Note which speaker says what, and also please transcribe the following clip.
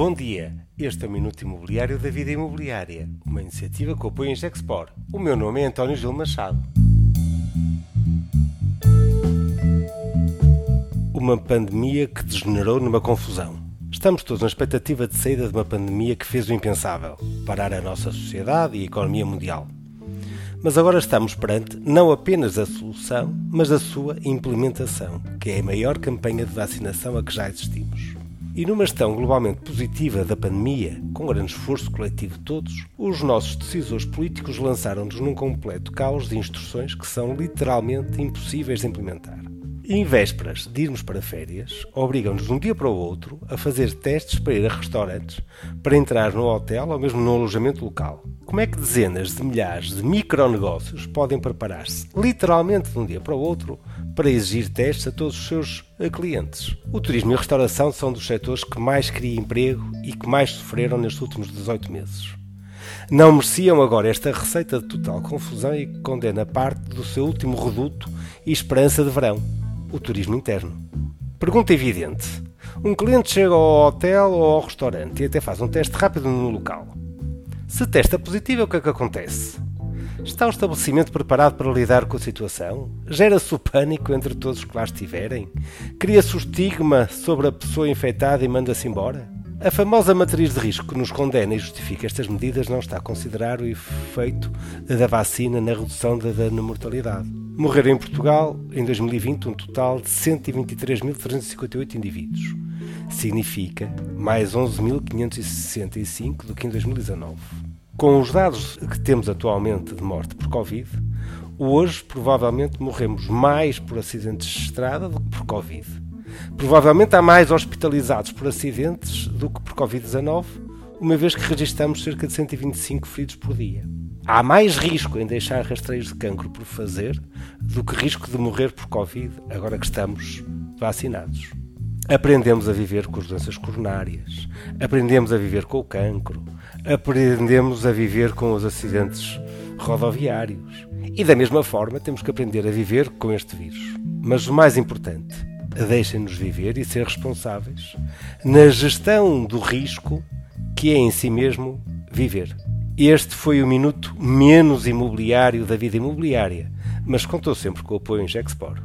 Speaker 1: Bom dia, este é o Minuto Imobiliário da Vida Imobiliária, uma iniciativa que apoia em Gexpor. O meu nome é António Gil Machado. Uma pandemia que degenerou numa confusão. Estamos todos na expectativa de saída de uma pandemia que fez o impensável, parar a nossa sociedade e a economia mundial. Mas agora estamos perante não apenas a solução, mas a sua implementação, que é a maior campanha de vacinação a que já assistimos. E numa gestão globalmente positiva da pandemia, com grande esforço coletivo de todos, os nossos decisores políticos lançaram-nos num completo caos de instruções que são literalmente impossíveis de implementar. Em vésperas de irmos para férias, obrigam-nos de um dia para o outro a fazer testes para ir a restaurantes, para entrar no hotel ou mesmo no alojamento local. Como é que dezenas de milhares de micronegócios podem preparar-se, literalmente de um dia para o outro, para exigir testes a todos os seus clientes? O turismo e a restauração são dos setores que mais criam emprego e que mais sofreram nestes últimos 18 meses. Não mereciam agora esta receita de total confusão e que condena parte do seu último reduto e esperança de verão, o turismo interno. Pergunta evidente. Um cliente chega ao hotel ou ao restaurante e até faz um teste rápido no local. Se testa positivo, o que é que acontece? Está o estabelecimento preparado para lidar com a situação? Gera-se o pânico entre todos os que lá estiverem? Cria-se o estigma sobre a pessoa infectada e manda-se embora? A famosa matriz de risco que nos condena e justifica estas medidas não está a considerar o efeito da vacina na redução da, mortalidade. Morreram em Portugal, em 2020, um total de 123.358 indivíduos significa mais 11.565 do que em 2019. Com os dados que temos atualmente de morte por Covid, hoje provavelmente morremos mais por acidentes de estrada do que por Covid. Provavelmente há mais hospitalizados por acidentes do que por Covid-19, uma vez que registramos cerca de 125 feridos por dia. Há mais risco em deixar rastreios de cancro por fazer do que risco de morrer por Covid agora que estamos vacinados. Aprendemos a viver com as doenças coronárias, aprendemos a viver com o cancro, aprendemos a viver com os acidentes rodoviários. E da mesma forma temos que aprender a viver com este vírus. Mas o mais importante, deixem-nos viver e ser responsáveis na gestão do risco que é em si mesmo viver. Este foi o minuto menos imobiliário da vida imobiliária, mas contou sempre com o apoio em Gexpor.